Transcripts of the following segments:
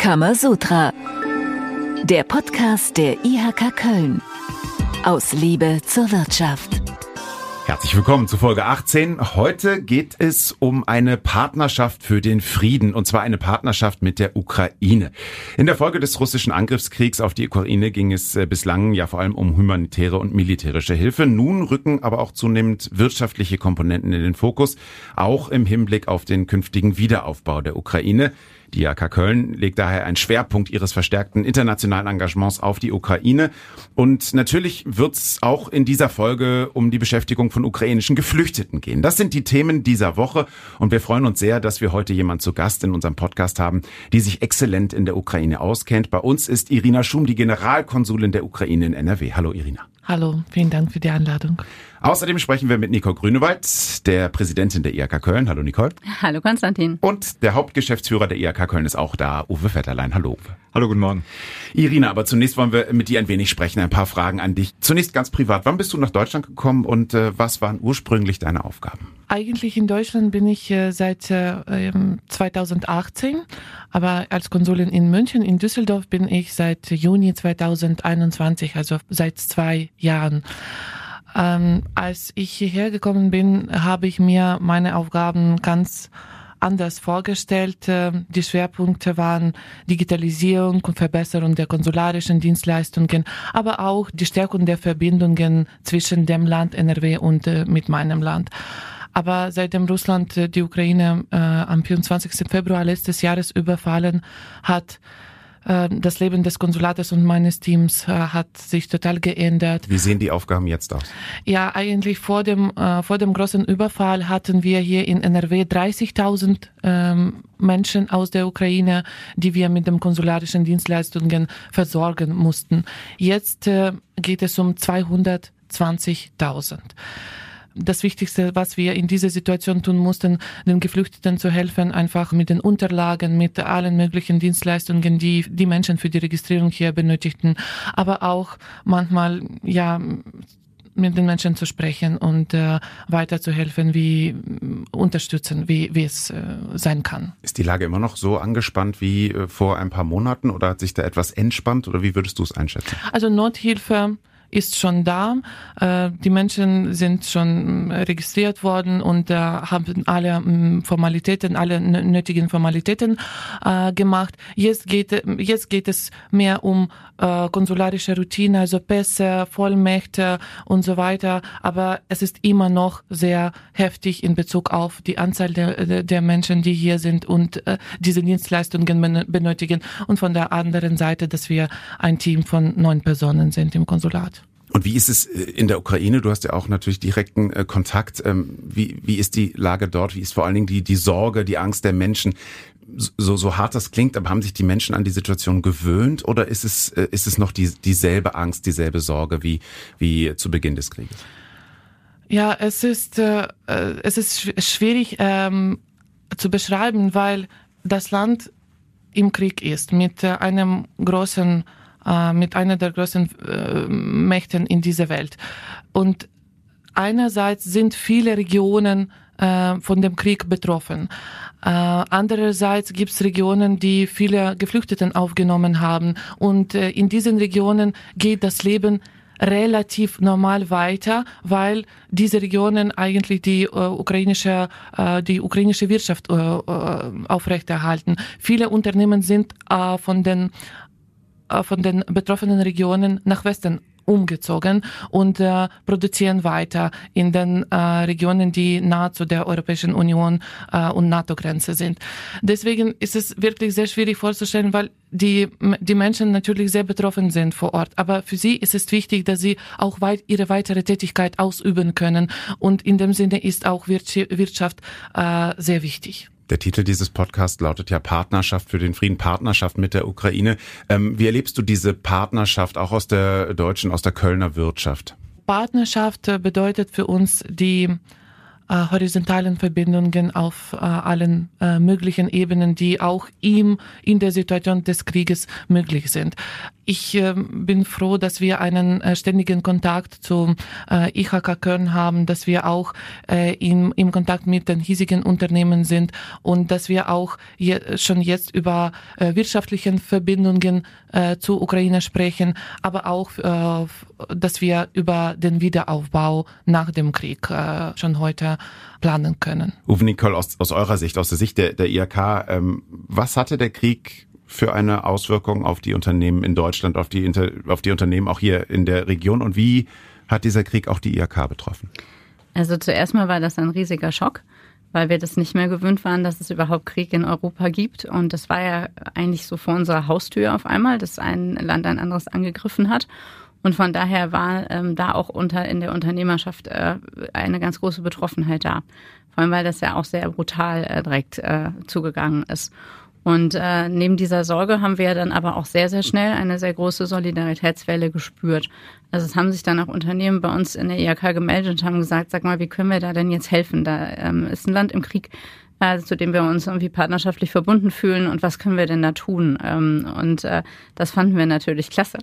Kamasutra. Der Podcast der IHK Köln. Aus Liebe zur Wirtschaft. Herzlich willkommen zu Folge 18. Heute geht es um eine Partnerschaft für den Frieden, und zwar eine Partnerschaft mit der Ukraine. In der Folge des russischen Angriffskriegs auf die Ukraine ging es äh, bislang ja vor allem um humanitäre und militärische Hilfe. Nun rücken aber auch zunehmend wirtschaftliche Komponenten in den Fokus, auch im Hinblick auf den künftigen Wiederaufbau der Ukraine. Die AK Köln legt daher einen Schwerpunkt ihres verstärkten internationalen Engagements auf die Ukraine. Und natürlich wird es auch in dieser Folge um die Beschäftigung von ukrainischen Geflüchteten gehen. Das sind die Themen dieser Woche. Und wir freuen uns sehr, dass wir heute jemand zu Gast in unserem Podcast haben, die sich exzellent in der Ukraine auskennt. Bei uns ist Irina Schum, die Generalkonsulin der Ukraine in NRW. Hallo Irina. Hallo, vielen Dank für die Einladung. Außerdem sprechen wir mit Nicole Grünewald, der Präsidentin der IHK Köln. Hallo Nicole. Hallo Konstantin. Und der Hauptgeschäftsführer der IHK Köln ist auch da, Uwe Vetterlein. Hallo Uwe. Hallo, guten Morgen. Irina, aber zunächst wollen wir mit dir ein wenig sprechen. Ein paar Fragen an dich. Zunächst ganz privat. Wann bist du nach Deutschland gekommen und äh, was waren ursprünglich deine Aufgaben? Eigentlich in Deutschland bin ich äh, seit äh, 2018, ähm, aber als Konsulin in München, in Düsseldorf bin ich seit Juni 2021, also seit zwei Jahren. Ähm, als ich hierher gekommen bin, habe ich mir meine Aufgaben ganz anders vorgestellt. Ähm, die Schwerpunkte waren Digitalisierung und Verbesserung der konsularischen Dienstleistungen, aber auch die Stärkung der Verbindungen zwischen dem Land NRW und äh, mit meinem Land. Aber seitdem Russland äh, die Ukraine äh, am 24. Februar letztes Jahres überfallen hat, äh, das Leben des Konsulates und meines Teams äh, hat sich total geändert. Wie sehen die Aufgaben jetzt aus? Ja, eigentlich vor dem, äh, vor dem großen Überfall hatten wir hier in NRW 30.000 ähm, Menschen aus der Ukraine, die wir mit den konsularischen Dienstleistungen versorgen mussten. Jetzt geht es um 220.000 das Wichtigste, was wir in dieser Situation tun mussten, den Geflüchteten zu helfen, einfach mit den Unterlagen, mit allen möglichen Dienstleistungen, die die Menschen für die Registrierung hier benötigten, aber auch manchmal, ja, mit den Menschen zu sprechen und äh, weiterzuhelfen, wie unterstützen, wie, wie es äh, sein kann. Ist die Lage immer noch so angespannt wie äh, vor ein paar Monaten oder hat sich da etwas entspannt oder wie würdest du es einschätzen? Also Nothilfe ist schon da. Äh, die Menschen sind schon mm, registriert worden und äh, haben alle mm, Formalitäten, alle nötigen Formalitäten äh, gemacht. Jetzt geht, jetzt geht es mehr um konsularische Routine, also Pässe, Vollmächte und so weiter. Aber es ist immer noch sehr heftig in Bezug auf die Anzahl der, der Menschen, die hier sind und diese Dienstleistungen benötigen. Und von der anderen Seite, dass wir ein Team von neun Personen sind im Konsulat. Und wie ist es äh, in der Ukraine? Du hast ja auch natürlich direkten äh, Kontakt. Ähm, wie, wie ist die Lage dort? Wie ist vor allen Dingen die, die Sorge, die Angst der Menschen? So, so hart das klingt, aber haben sich die Menschen an die Situation gewöhnt oder ist es, äh, ist es noch die, dieselbe Angst, dieselbe Sorge wie, wie zu Beginn des Krieges? Ja, es ist, äh, es ist schwierig ähm, zu beschreiben, weil das Land im Krieg ist mit einem großen äh, mit einer der größten äh, Mächten in dieser Welt. Und einerseits sind viele Regionen äh, von dem Krieg betroffen. Äh, andererseits gibt es Regionen, die viele Geflüchteten aufgenommen haben. Und äh, in diesen Regionen geht das Leben relativ normal weiter, weil diese Regionen eigentlich die äh, ukrainische äh, die ukrainische Wirtschaft äh, äh aufrechterhalten. Viele Unternehmen sind äh, von den von den betroffenen Regionen nach Westen umgezogen und äh, produzieren weiter in den äh, Regionen, die nahe zu der Europäischen Union äh, und NATO-Grenze sind. Deswegen ist es wirklich sehr schwierig vorzustellen, weil die, die Menschen natürlich sehr betroffen sind vor Ort. Aber für sie ist es wichtig, dass sie auch weit, ihre weitere Tätigkeit ausüben können. Und in dem Sinne ist auch Wirtschaft äh, sehr wichtig. Der Titel dieses Podcasts lautet ja Partnerschaft für den Frieden, Partnerschaft mit der Ukraine. Ähm, wie erlebst du diese Partnerschaft auch aus der deutschen, aus der Kölner Wirtschaft? Partnerschaft äh, bedeutet für uns die äh, horizontalen Verbindungen auf äh, allen möglichen Ebenen, die auch ihm in der Situation des Krieges möglich sind. Ich äh, bin froh, dass wir einen äh, ständigen Kontakt zum äh, IHK Köln haben, dass wir auch äh, im, im Kontakt mit den hiesigen Unternehmen sind und dass wir auch je, schon jetzt über äh, wirtschaftlichen Verbindungen äh, zu Ukraine sprechen, aber auch, äh, dass wir über den Wiederaufbau nach dem Krieg äh, schon heute planen können. Uwe Nicole, aus, aus eurer Sicht, aus der Sicht der, der IHK, ähm, was hatte der Krieg für eine Auswirkung auf die Unternehmen in Deutschland, auf die, auf die Unternehmen auch hier in der Region und wie hat dieser Krieg auch die IHK betroffen? Also zuerst mal war das ein riesiger Schock, weil wir das nicht mehr gewöhnt waren, dass es überhaupt Krieg in Europa gibt. Und das war ja eigentlich so vor unserer Haustür auf einmal, dass ein Land ein anderes angegriffen hat. Und von daher war ähm, da auch unter in der Unternehmerschaft äh, eine ganz große Betroffenheit da. Vor allem, weil das ja auch sehr brutal äh, direkt äh, zugegangen ist. Und äh, neben dieser Sorge haben wir dann aber auch sehr, sehr schnell eine sehr große Solidaritätswelle gespürt. Also es haben sich dann auch Unternehmen bei uns in der IHK gemeldet und haben gesagt, sag mal, wie können wir da denn jetzt helfen? Da ähm, ist ein Land im Krieg, äh, zu dem wir uns irgendwie partnerschaftlich verbunden fühlen und was können wir denn da tun? Ähm, und äh, das fanden wir natürlich klasse.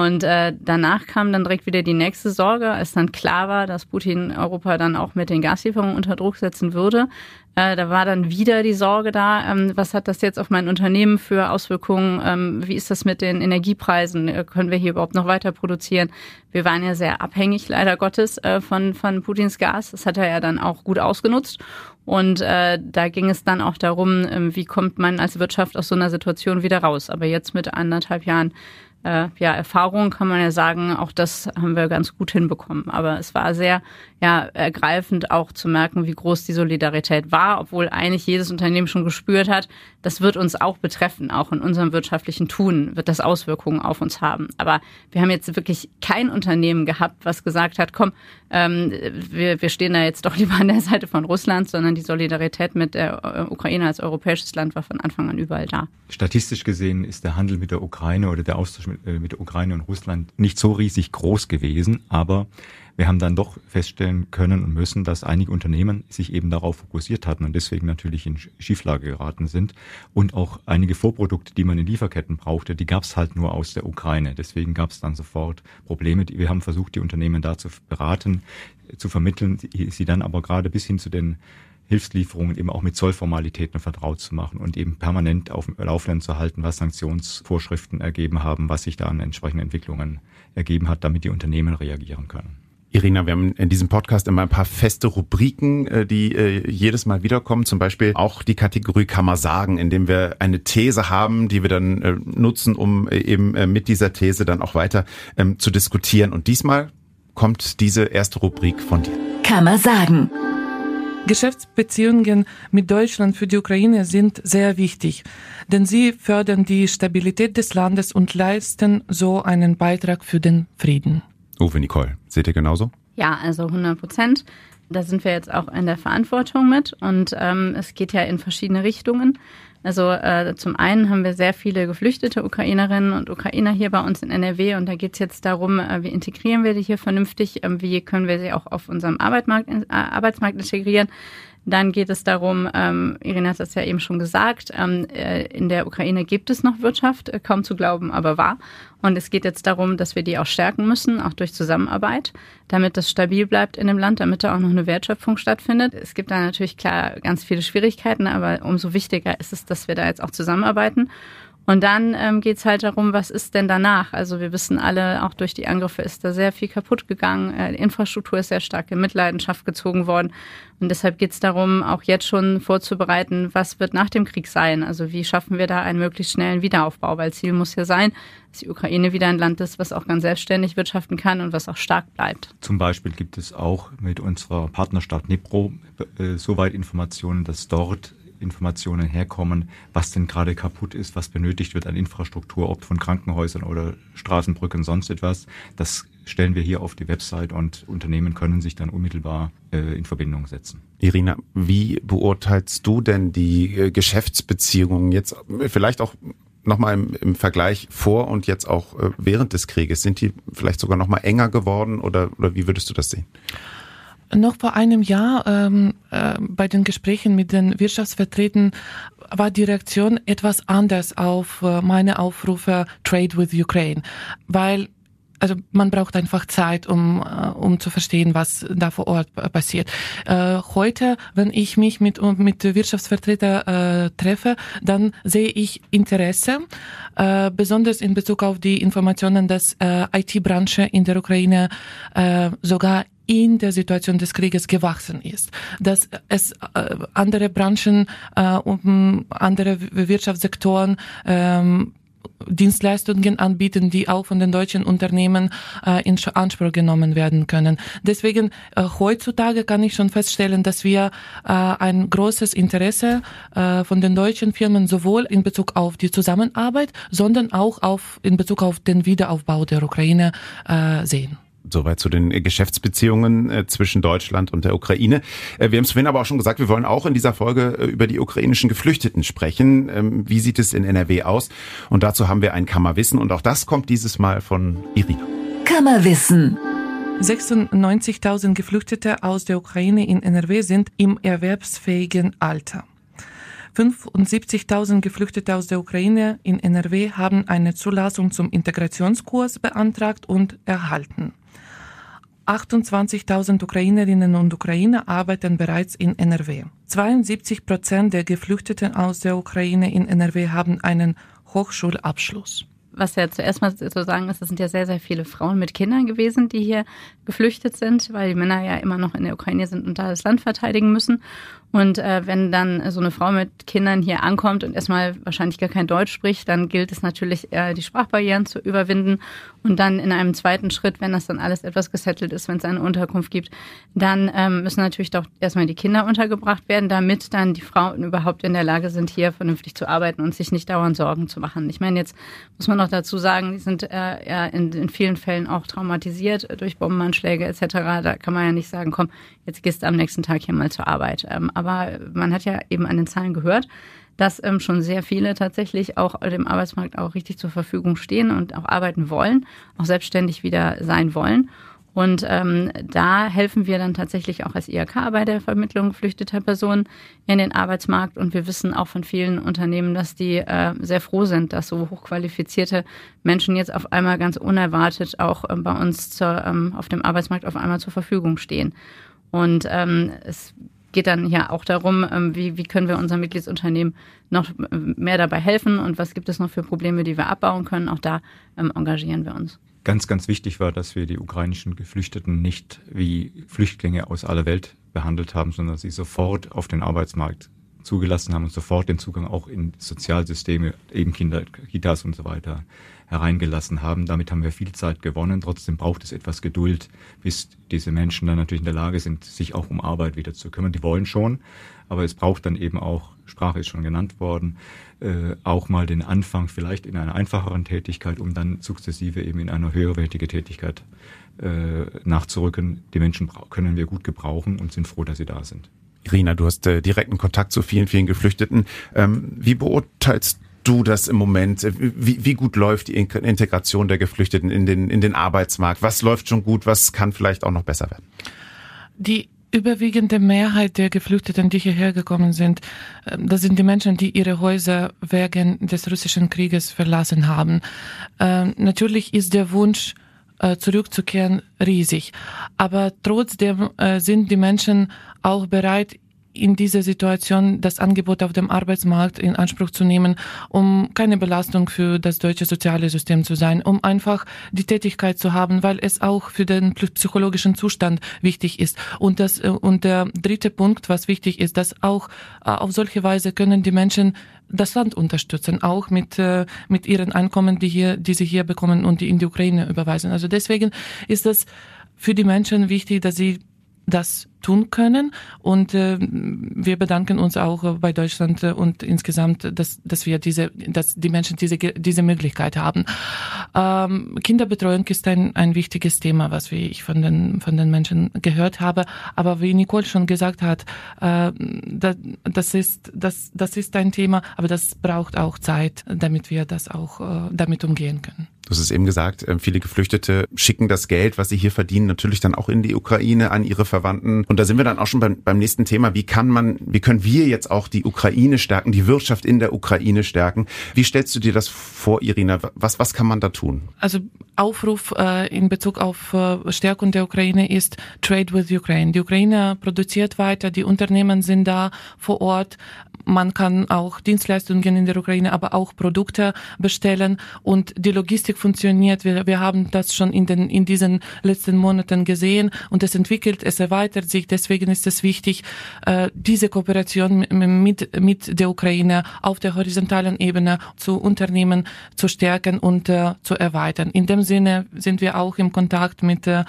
Und äh, danach kam dann direkt wieder die nächste Sorge, als dann klar war, dass Putin Europa dann auch mit den Gaslieferungen unter Druck setzen würde. Äh, da war dann wieder die Sorge da, ähm, was hat das jetzt auf mein Unternehmen für Auswirkungen? Ähm, wie ist das mit den Energiepreisen? Äh, können wir hier überhaupt noch weiter produzieren? Wir waren ja sehr abhängig, leider Gottes, äh, von, von Putins Gas. Das hat er ja dann auch gut ausgenutzt. Und äh, da ging es dann auch darum, äh, wie kommt man als Wirtschaft aus so einer Situation wieder raus. Aber jetzt mit anderthalb Jahren äh, ja, Erfahrung kann man ja sagen, auch das haben wir ganz gut hinbekommen. Aber es war sehr ja, ergreifend auch zu merken, wie groß die Solidarität war, obwohl eigentlich jedes Unternehmen schon gespürt hat, das wird uns auch betreffen, auch in unserem wirtschaftlichen Tun wird das Auswirkungen auf uns haben. Aber wir haben jetzt wirklich kein Unternehmen gehabt, was gesagt hat, komm, ähm, wir, wir stehen da jetzt doch lieber an der Seite von Russland, sondern die Solidarität mit der äh, Ukraine als europäisches Land war von Anfang an überall da. Statistisch gesehen ist der Handel mit der Ukraine oder der Austausch mit, äh, mit der Ukraine und Russland nicht so riesig groß gewesen, aber wir haben dann doch feststellen können und müssen, dass einige Unternehmen sich eben darauf fokussiert hatten und deswegen natürlich in Schieflage geraten sind. Und auch einige Vorprodukte, die man in Lieferketten brauchte, die gab es halt nur aus der Ukraine. Deswegen gab es dann sofort Probleme. Wir haben versucht, die Unternehmen da zu beraten, zu vermitteln, sie dann aber gerade bis hin zu den Hilfslieferungen eben auch mit Zollformalitäten vertraut zu machen und eben permanent auf dem Laufenden zu halten, was Sanktionsvorschriften ergeben haben, was sich da an entsprechenden Entwicklungen ergeben hat, damit die Unternehmen reagieren können. Irina, wir haben in diesem Podcast immer ein paar feste Rubriken, äh, die äh, jedes Mal wiederkommen. Zum Beispiel auch die Kategorie Kann man sagen, indem wir eine These haben, die wir dann äh, nutzen, um eben mit dieser These dann auch weiter ähm, zu diskutieren. Und diesmal kommt diese erste Rubrik von dir. Kann man sagen. Geschäftsbeziehungen mit Deutschland für die Ukraine sind sehr wichtig, denn sie fördern die Stabilität des Landes und leisten so einen Beitrag für den Frieden. Uwe Nicole, seht ihr genauso? Ja, also 100 Prozent. Da sind wir jetzt auch in der Verantwortung mit und ähm, es geht ja in verschiedene Richtungen. Also äh, zum einen haben wir sehr viele geflüchtete Ukrainerinnen und Ukrainer hier bei uns in NRW und da geht es jetzt darum, äh, wie integrieren wir die hier vernünftig, äh, wie können wir sie auch auf unserem Arbeitsmarkt, äh, Arbeitsmarkt integrieren. Dann geht es darum, ähm, Irina hat das ja eben schon gesagt, ähm, äh, in der Ukraine gibt es noch Wirtschaft, äh, kaum zu glauben, aber wahr. Und es geht jetzt darum, dass wir die auch stärken müssen, auch durch Zusammenarbeit, damit das stabil bleibt in dem Land, damit da auch noch eine Wertschöpfung stattfindet. Es gibt da natürlich klar ganz viele Schwierigkeiten, aber umso wichtiger ist es, dass wir da jetzt auch zusammenarbeiten. Und dann ähm, geht es halt darum, was ist denn danach? Also wir wissen alle, auch durch die Angriffe ist da sehr viel kaputt gegangen. Äh, die Infrastruktur ist sehr stark in Mitleidenschaft gezogen worden. Und deshalb geht es darum, auch jetzt schon vorzubereiten, was wird nach dem Krieg sein? Also wie schaffen wir da einen möglichst schnellen Wiederaufbau? Weil Ziel muss ja sein, dass die Ukraine wieder ein Land ist, was auch ganz selbstständig wirtschaften kann und was auch stark bleibt. Zum Beispiel gibt es auch mit unserer Partnerstadt Dnipro äh, soweit Informationen, dass dort Informationen herkommen, was denn gerade kaputt ist, was benötigt wird an Infrastruktur, ob von Krankenhäusern oder Straßenbrücken, sonst etwas. Das stellen wir hier auf die Website und Unternehmen können sich dann unmittelbar äh, in Verbindung setzen. Irina, wie beurteilst du denn die äh, Geschäftsbeziehungen jetzt vielleicht auch nochmal im, im Vergleich vor und jetzt auch äh, während des Krieges? Sind die vielleicht sogar nochmal enger geworden oder, oder wie würdest du das sehen? Noch vor einem Jahr ähm, äh, bei den Gesprächen mit den Wirtschaftsvertretern war die Reaktion etwas anders auf äh, meine Aufrufe Trade with Ukraine, weil also man braucht einfach Zeit, um, äh, um zu verstehen, was da vor Ort passiert. Äh, heute, wenn ich mich mit, mit Wirtschaftsvertreter äh, treffe, dann sehe ich Interesse, äh, besonders in Bezug auf die Informationen, dass äh, IT-Branche in der Ukraine äh, sogar in der Situation des Krieges gewachsen ist, dass es äh, andere Branchen, äh, um andere Wirtschaftssektoren ähm, Dienstleistungen anbieten, die auch von den deutschen Unternehmen äh, in Anspruch genommen werden können. Deswegen äh, heutzutage kann ich schon feststellen, dass wir äh, ein großes Interesse äh, von den deutschen Firmen sowohl in Bezug auf die Zusammenarbeit, sondern auch auf in Bezug auf den Wiederaufbau der Ukraine äh, sehen. Soweit zu den Geschäftsbeziehungen äh, zwischen Deutschland und der Ukraine. Äh, wir haben es vorhin aber auch schon gesagt, wir wollen auch in dieser Folge äh, über die ukrainischen Geflüchteten sprechen. Ähm, wie sieht es in NRW aus? Und dazu haben wir ein Kammerwissen und auch das kommt dieses Mal von Irina. Kammerwissen. 96.000 Geflüchtete aus der Ukraine in NRW sind im erwerbsfähigen Alter. 75.000 Geflüchtete aus der Ukraine in NRW haben eine Zulassung zum Integrationskurs beantragt und erhalten. 28.000 Ukrainerinnen und Ukrainer arbeiten bereits in NRW. 72 Prozent der Geflüchteten aus der Ukraine in NRW haben einen Hochschulabschluss was ja zuerst mal zu sagen ist, es sind ja sehr, sehr viele Frauen mit Kindern gewesen, die hier geflüchtet sind, weil die Männer ja immer noch in der Ukraine sind und da das Land verteidigen müssen. Und äh, wenn dann so eine Frau mit Kindern hier ankommt und erstmal wahrscheinlich gar kein Deutsch spricht, dann gilt es natürlich, äh, die Sprachbarrieren zu überwinden. Und dann in einem zweiten Schritt, wenn das dann alles etwas gesettelt ist, wenn es eine Unterkunft gibt, dann ähm, müssen natürlich doch erstmal die Kinder untergebracht werden, damit dann die Frauen überhaupt in der Lage sind, hier vernünftig zu arbeiten und sich nicht dauernd Sorgen zu machen. Ich meine, jetzt muss man noch dazu sagen, die sind äh, ja in, in vielen Fällen auch traumatisiert durch Bombenanschläge etc. Da kann man ja nicht sagen, komm, jetzt gehst du am nächsten Tag hier mal zur Arbeit. Ähm, aber man hat ja eben an den Zahlen gehört, dass ähm, schon sehr viele tatsächlich auch dem Arbeitsmarkt auch richtig zur Verfügung stehen und auch arbeiten wollen, auch selbstständig wieder sein wollen. Und ähm, da helfen wir dann tatsächlich auch als IHK bei der Vermittlung geflüchteter Personen in den Arbeitsmarkt. Und wir wissen auch von vielen Unternehmen, dass die äh, sehr froh sind, dass so hochqualifizierte Menschen jetzt auf einmal ganz unerwartet auch äh, bei uns zur, ähm, auf dem Arbeitsmarkt auf einmal zur Verfügung stehen. Und ähm, es geht dann ja auch darum, ähm, wie, wie können wir unseren Mitgliedsunternehmen noch mehr dabei helfen und was gibt es noch für Probleme, die wir abbauen können. Auch da ähm, engagieren wir uns. Ganz, ganz wichtig war, dass wir die ukrainischen Geflüchteten nicht wie Flüchtlinge aus aller Welt behandelt haben, sondern sie sofort auf den Arbeitsmarkt zugelassen haben und sofort den Zugang auch in Sozialsysteme, eben Kinder, Kitas und so weiter hereingelassen haben. Damit haben wir viel Zeit gewonnen. Trotzdem braucht es etwas Geduld, bis diese Menschen dann natürlich in der Lage sind, sich auch um Arbeit wieder zu kümmern. Die wollen schon, aber es braucht dann eben auch, Sprache ist schon genannt worden, äh, auch mal den Anfang vielleicht in einer einfacheren Tätigkeit, um dann sukzessive eben in eine höherwertige Tätigkeit äh, nachzurücken. Die Menschen können wir gut gebrauchen und sind froh, dass sie da sind. Irina, du hast äh, direkten Kontakt zu vielen, vielen Geflüchteten. Ähm, wie beurteilst du das im Moment? Wie, wie gut läuft die Integration der Geflüchteten in den, in den Arbeitsmarkt? Was läuft schon gut? Was kann vielleicht auch noch besser werden? Die überwiegende Mehrheit der Geflüchteten, die hierher gekommen sind, ähm, das sind die Menschen, die ihre Häuser wegen des russischen Krieges verlassen haben. Ähm, natürlich ist der Wunsch, äh, zurückzukehren, riesig. Aber trotzdem äh, sind die Menschen auch bereit, in dieser Situation das Angebot auf dem Arbeitsmarkt in Anspruch zu nehmen, um keine Belastung für das deutsche soziale System zu sein, um einfach die Tätigkeit zu haben, weil es auch für den psychologischen Zustand wichtig ist. Und das, äh, und der dritte Punkt, was wichtig ist, dass auch äh, auf solche Weise können die Menschen das Land unterstützen, auch mit, äh, mit ihren Einkommen, die hier, die sie hier bekommen und die in die Ukraine überweisen. Also deswegen ist das für die Menschen wichtig, dass sie das tun können. Und äh, wir bedanken uns auch äh, bei Deutschland äh, und insgesamt, dass, dass wir diese, dass die Menschen diese, diese Möglichkeit haben. Ähm, Kinderbetreuung ist ein, ein wichtiges Thema, was wie ich von den, von den Menschen gehört habe. Aber wie Nicole schon gesagt hat, äh, das, das, ist, das, das ist ein Thema, aber das braucht auch Zeit, damit wir das auch äh, damit umgehen können. Du hast es eben gesagt, ähm, viele Geflüchtete schicken das Geld, was sie hier verdienen, natürlich dann auch in die Ukraine an ihre Verwandten. Und da sind wir dann auch schon beim, beim nächsten Thema. Wie kann man, wie können wir jetzt auch die Ukraine stärken, die Wirtschaft in der Ukraine stärken? Wie stellst du dir das vor, Irina? Was, was kann man da tun? Also Aufruf äh, in Bezug auf äh, Stärkung der Ukraine ist Trade with Ukraine. Die Ukraine produziert weiter, die Unternehmen sind da vor Ort. Man kann auch Dienstleistungen in der Ukraine, aber auch Produkte bestellen und die Logistik funktioniert. Wir, wir haben das schon in, den, in diesen letzten Monaten gesehen und es entwickelt, es erweitert sich. Deswegen ist es wichtig, äh, diese Kooperation mit, mit der Ukraine auf der horizontalen Ebene zu Unternehmen zu stärken und äh, zu erweitern. In dem Sinne sind wir auch im Kontakt mit äh,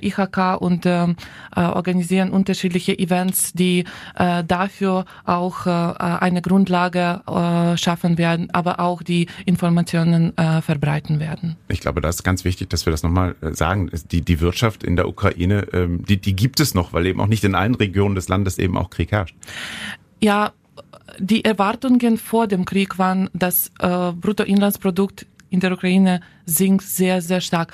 IHK und äh, organisieren unterschiedliche Events, die äh, dafür auch äh, eine Grundlage äh, schaffen werden, aber auch die Informationen äh, verbreiten werden. Ich glaube, das ist ganz wichtig, dass wir das nochmal äh, sagen. Die, die Wirtschaft in der Ukraine, ähm, die, die gibt es noch, weil eben auch nicht in allen Regionen des Landes eben auch Krieg herrscht. Ja, die Erwartungen vor dem Krieg waren, dass äh, Bruttoinlandsprodukt in der Ukraine sinkt sehr, sehr stark.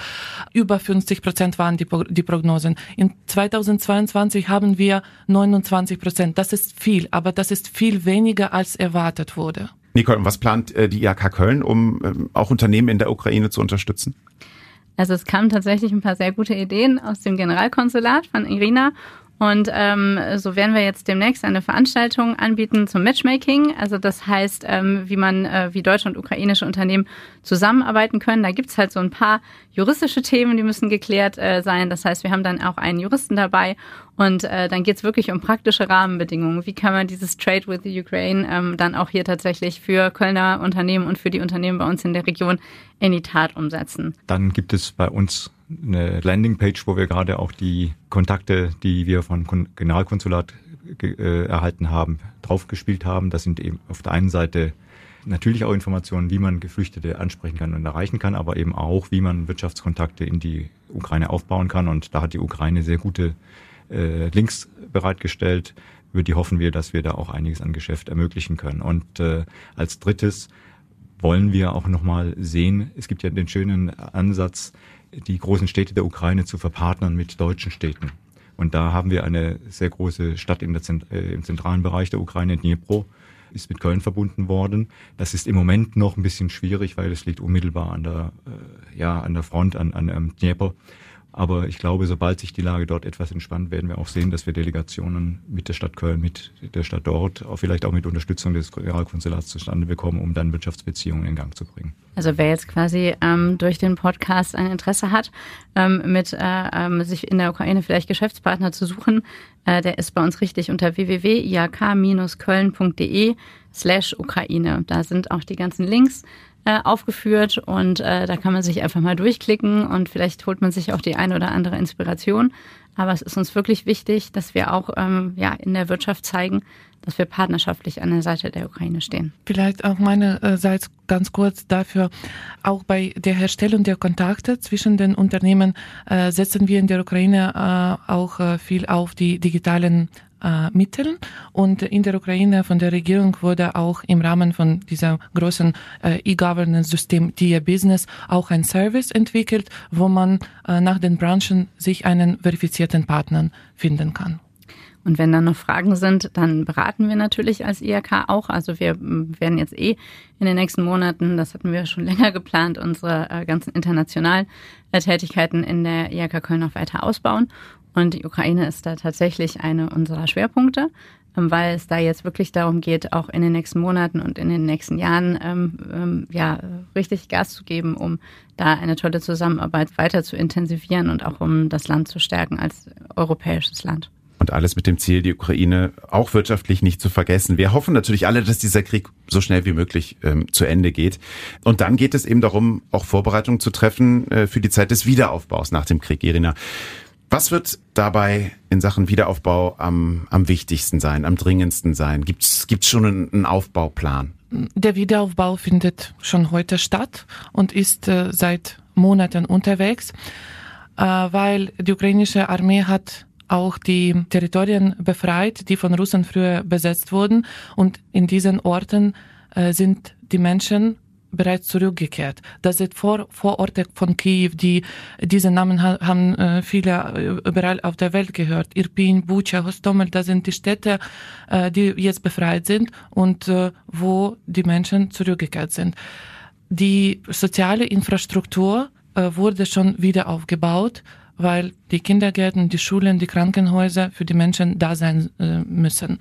Über 50 Prozent waren die, die Prognosen. In 2022 haben wir 29 Prozent. Das ist viel, aber das ist viel weniger als erwartet wurde. Nicole, was plant äh, die IHK Köln, um ähm, auch Unternehmen in der Ukraine zu unterstützen? Also es kamen tatsächlich ein paar sehr gute Ideen aus dem Generalkonsulat von Irina und ähm, so werden wir jetzt demnächst eine Veranstaltung anbieten zum Matchmaking. Also das heißt, ähm, wie man, äh, wie deutsche und ukrainische Unternehmen zusammenarbeiten können. Da gibt's halt so ein paar juristische Themen, die müssen geklärt äh, sein. Das heißt, wir haben dann auch einen Juristen dabei und äh, dann geht's wirklich um praktische Rahmenbedingungen. Wie kann man dieses Trade with the Ukraine ähm, dann auch hier tatsächlich für Kölner Unternehmen und für die Unternehmen bei uns in der Region in die Tat umsetzen? Dann gibt es bei uns eine Landingpage, wo wir gerade auch die Kontakte, die wir von Generalkonsulat äh, erhalten haben, draufgespielt haben. Das sind eben auf der einen Seite natürlich auch Informationen, wie man Geflüchtete ansprechen kann und erreichen kann, aber eben auch, wie man Wirtschaftskontakte in die Ukraine aufbauen kann. Und da hat die Ukraine sehr gute äh, Links bereitgestellt, über die hoffen wir, dass wir da auch einiges an Geschäft ermöglichen können. Und äh, als drittes wollen wir auch nochmal sehen, es gibt ja den schönen Ansatz, die großen Städte der Ukraine zu verpartnern mit deutschen Städten. Und da haben wir eine sehr große Stadt Zent äh, im zentralen Bereich der Ukraine, Dnipro, ist mit Köln verbunden worden. Das ist im Moment noch ein bisschen schwierig, weil es liegt unmittelbar an der, äh, ja, an der Front, an, an ähm, Dnipro. Aber ich glaube, sobald sich die Lage dort etwas entspannt, werden wir auch sehen, dass wir Delegationen mit der Stadt Köln, mit der Stadt dort, auch vielleicht auch mit Unterstützung des Generalkonsulats zustande bekommen, um dann Wirtschaftsbeziehungen in Gang zu bringen. Also wer jetzt quasi ähm, durch den Podcast ein Interesse hat, ähm, mit äh, ähm, sich in der Ukraine vielleicht Geschäftspartner zu suchen, äh, der ist bei uns richtig unter www.iak-köln.de slash Ukraine. Da sind auch die ganzen Links äh, aufgeführt und äh, da kann man sich einfach mal durchklicken und vielleicht holt man sich auch die eine oder andere Inspiration. Aber es ist uns wirklich wichtig, dass wir auch ähm, ja, in der Wirtschaft zeigen, dass wir partnerschaftlich an der Seite der Ukraine stehen. Vielleicht auch meinerseits ganz kurz dafür, auch bei der Herstellung der Kontakte zwischen den Unternehmen äh, setzen wir in der Ukraine äh, auch äh, viel auf die digitalen äh, Mitteln. Und in der Ukraine von der Regierung wurde auch im Rahmen von dieser großen äh, E-Governance-System TIA Business auch ein Service entwickelt, wo man äh, nach den Branchen sich einen verifizierten Partner finden kann. Und wenn dann noch Fragen sind, dann beraten wir natürlich als IHK auch. Also wir werden jetzt eh in den nächsten Monaten, das hatten wir schon länger geplant, unsere äh, ganzen internationalen äh, Tätigkeiten in der IHK Köln noch weiter ausbauen. Und die Ukraine ist da tatsächlich eine unserer Schwerpunkte, ähm, weil es da jetzt wirklich darum geht, auch in den nächsten Monaten und in den nächsten Jahren ähm, ähm, ja richtig Gas zu geben, um da eine tolle Zusammenarbeit weiter zu intensivieren und auch um das Land zu stärken als europäisches Land. Und alles mit dem Ziel, die Ukraine auch wirtschaftlich nicht zu vergessen. Wir hoffen natürlich alle, dass dieser Krieg so schnell wie möglich ähm, zu Ende geht. Und dann geht es eben darum, auch Vorbereitungen zu treffen äh, für die Zeit des Wiederaufbaus nach dem Krieg, Irina. Was wird dabei in Sachen Wiederaufbau am, am wichtigsten sein, am dringendsten sein? Gibt es schon einen, Aufbauplan? Der Wiederaufbau findet schon heute statt und ist äh, seit Monaten unterwegs, äh, weil die ukrainische Armee hat auch die Territorien befreit, die von Russen früher besetzt wurden. Und in diesen Orten äh, sind die Menschen bereits zurückgekehrt. Das sind Vor Vororte von Kiew, die diese Namen haben äh, viele überall auf der Welt gehört. Irpin, Bucha, Hostomel, das sind die Städte, äh, die jetzt befreit sind und äh, wo die Menschen zurückgekehrt sind. Die soziale Infrastruktur äh, wurde schon wieder aufgebaut, weil die Kindergärten, die Schulen, die Krankenhäuser für die Menschen da sein äh, müssen.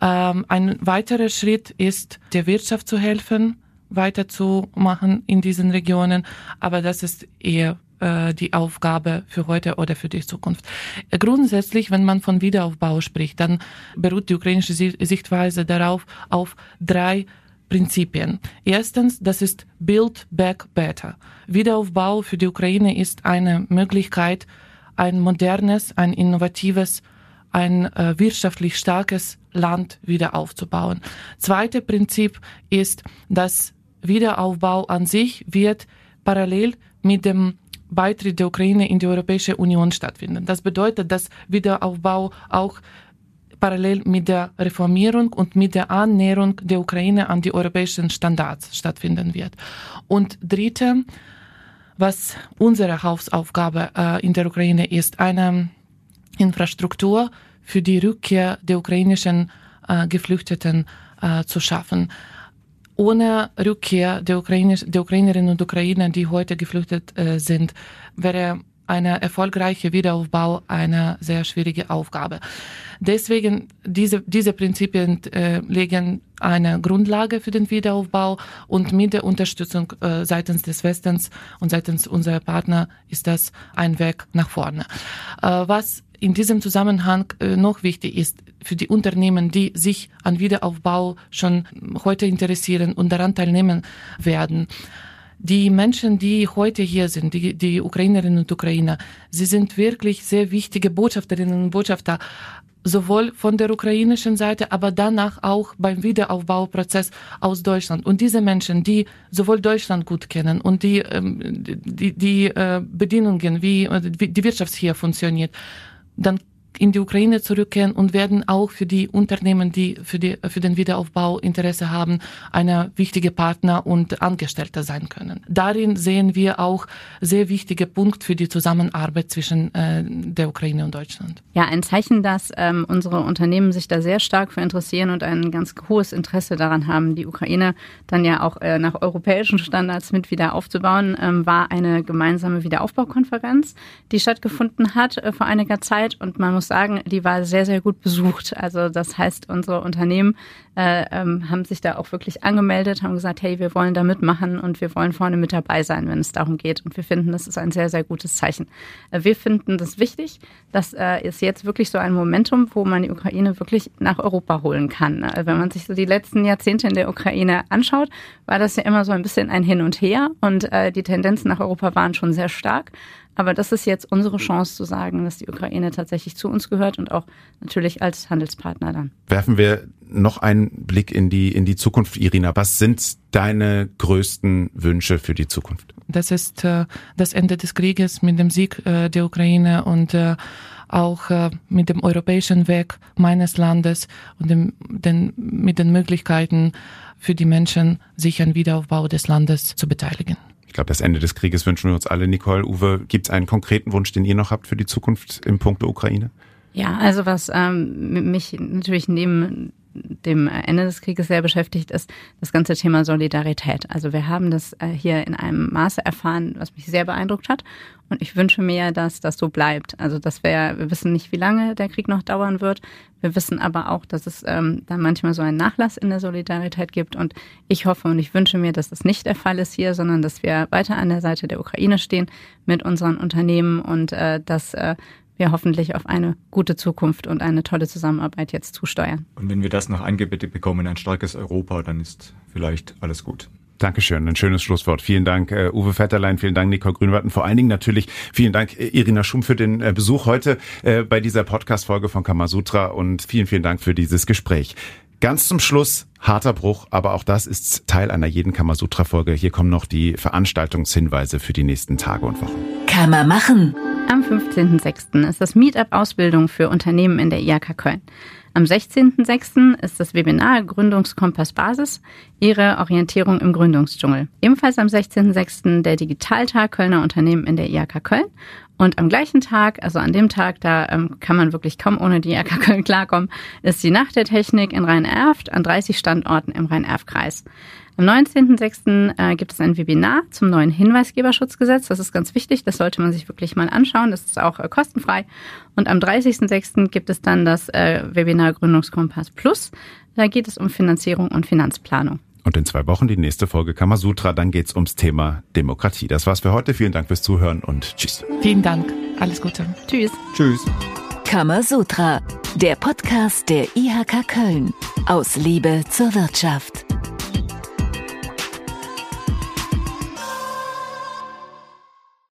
Ähm, ein weiterer Schritt ist, der Wirtschaft zu helfen, weiterzumachen in diesen Regionen, aber das ist eher äh, die Aufgabe für heute oder für die Zukunft. Grundsätzlich, wenn man von Wiederaufbau spricht, dann beruht die ukrainische Sichtweise darauf auf drei Prinzipien. Erstens, das ist Build Back Better. Wiederaufbau für die Ukraine ist eine Möglichkeit, ein modernes, ein innovatives, ein äh, wirtschaftlich starkes Land wieder aufzubauen. Zweite Prinzip ist, dass Wiederaufbau an sich wird parallel mit dem Beitritt der Ukraine in die Europäische Union stattfinden. Das bedeutet, dass Wiederaufbau auch parallel mit der Reformierung und mit der Annäherung der Ukraine an die europäischen Standards stattfinden wird. Und dritte, was unsere Hausaufgabe äh, in der Ukraine ist, eine Infrastruktur für die Rückkehr der ukrainischen äh, Geflüchteten äh, zu schaffen. Ohne Rückkehr der, Ukrainisch, der Ukrainerinnen und Ukrainer, die heute geflüchtet äh, sind, wäre eine erfolgreiche Wiederaufbau eine sehr schwierige Aufgabe. Deswegen diese, diese Prinzipien äh, legen eine Grundlage für den Wiederaufbau und mit der Unterstützung äh, seitens des Westens und seitens unserer Partner ist das ein Weg nach vorne. Äh, was in diesem Zusammenhang äh, noch wichtig ist für die Unternehmen, die sich an Wiederaufbau schon heute interessieren und daran teilnehmen werden. Die Menschen, die heute hier sind, die, die Ukrainerinnen und Ukrainer, sie sind wirklich sehr wichtige Botschafterinnen und Botschafter, sowohl von der ukrainischen Seite, aber danach auch beim Wiederaufbauprozess aus Deutschland. Und diese Menschen, die sowohl Deutschland gut kennen und die, ähm, die, die äh, Bedingungen, wie, wie die Wirtschaft hier funktioniert, dann in die Ukraine zurückkehren und werden auch für die Unternehmen, die für, die, für den Wiederaufbau Interesse haben, eine wichtige Partner und Angestellter sein können. Darin sehen wir auch sehr wichtige Punkt für die Zusammenarbeit zwischen äh, der Ukraine und Deutschland. Ja, ein Zeichen, dass ähm, unsere Unternehmen sich da sehr stark für interessieren und ein ganz hohes Interesse daran haben, die Ukraine dann ja auch äh, nach europäischen Standards mit wieder aufzubauen, ähm, war eine gemeinsame Wiederaufbaukonferenz, die stattgefunden hat äh, vor einiger Zeit und man muss sagen, die war sehr, sehr gut besucht. Also das heißt, unsere Unternehmen äh, ähm, haben sich da auch wirklich angemeldet, haben gesagt, hey, wir wollen da mitmachen und wir wollen vorne mit dabei sein, wenn es darum geht. Und wir finden, das ist ein sehr, sehr gutes Zeichen. Äh, wir finden das wichtig. Das äh, ist jetzt wirklich so ein Momentum, wo man die Ukraine wirklich nach Europa holen kann. Äh, wenn man sich so die letzten Jahrzehnte in der Ukraine anschaut, war das ja immer so ein bisschen ein Hin und Her und äh, die Tendenzen nach Europa waren schon sehr stark. Aber das ist jetzt unsere Chance zu sagen, dass die Ukraine tatsächlich zu uns gehört und auch natürlich als Handelspartner dann. Werfen wir noch einen Blick in die, in die Zukunft, Irina. Was sind deine größten Wünsche für die Zukunft? Das ist äh, das Ende des Krieges mit dem Sieg äh, der Ukraine und äh, auch äh, mit dem europäischen Weg meines Landes und dem, den, mit den Möglichkeiten für die Menschen, sich an Wiederaufbau des Landes zu beteiligen. Ich glaube, das Ende des Krieges wünschen wir uns alle. Nicole, Uwe, gibt es einen konkreten Wunsch, den ihr noch habt für die Zukunft im Punkt Ukraine? Ja, also was ähm, mich natürlich neben dem Ende des Krieges sehr beschäftigt, ist das ganze Thema Solidarität. Also wir haben das äh, hier in einem Maße erfahren, was mich sehr beeindruckt hat. Und ich wünsche mir, dass das so bleibt. Also dass wir, wir wissen nicht, wie lange der Krieg noch dauern wird. Wir wissen aber auch, dass es ähm, da manchmal so einen Nachlass in der Solidarität gibt. Und ich hoffe und ich wünsche mir, dass das nicht der Fall ist hier, sondern dass wir weiter an der Seite der Ukraine stehen mit unseren Unternehmen und äh, dass äh, wir hoffentlich auf eine gute Zukunft und eine tolle Zusammenarbeit jetzt zusteuern. Und wenn wir das noch eingebettet bekommen, ein starkes Europa, dann ist vielleicht alles gut. Dankeschön, ein schönes Schlusswort. Vielen Dank, uh, Uwe Vetterlein, vielen Dank, Nicole Grünwarten. Vor allen Dingen natürlich vielen Dank, äh, Irina Schum, für den uh, Besuch heute uh, bei dieser Podcast-Folge von Kamasutra und vielen, vielen Dank für dieses Gespräch. Ganz zum Schluss, harter Bruch, aber auch das ist Teil einer jeden Kamasutra-Folge. Hier kommen noch die Veranstaltungshinweise für die nächsten Tage und Wochen. Kann man machen. Am 15.06. ist das Meetup Ausbildung für Unternehmen in der IHK Köln. Am 16.06. ist das Webinar Gründungskompass Basis, Ihre Orientierung im Gründungsdschungel. Ebenfalls am 16.06. der Digitaltag Kölner Unternehmen in der IHK Köln. Und am gleichen Tag, also an dem Tag, da ähm, kann man wirklich kaum ohne die IHK Köln klarkommen, ist die Nacht der Technik in Rhein-Erft an 30 Standorten im Rhein-Erft-Kreis. Am 19.06. Äh, gibt es ein Webinar zum neuen Hinweisgeberschutzgesetz. Das ist ganz wichtig, das sollte man sich wirklich mal anschauen. Das ist auch äh, kostenfrei. Und am 30.06. gibt es dann das äh, Webinar Gründungskompass Plus. Da geht es um Finanzierung und Finanzplanung. Und in zwei Wochen die nächste Folge Kamasutra. Dann geht's ums Thema Demokratie. Das war's für heute. Vielen Dank fürs Zuhören und tschüss. Vielen Dank. Alles Gute. Tschüss. Tschüss. Kamasutra, der Podcast der IHK Köln. Aus Liebe zur Wirtschaft.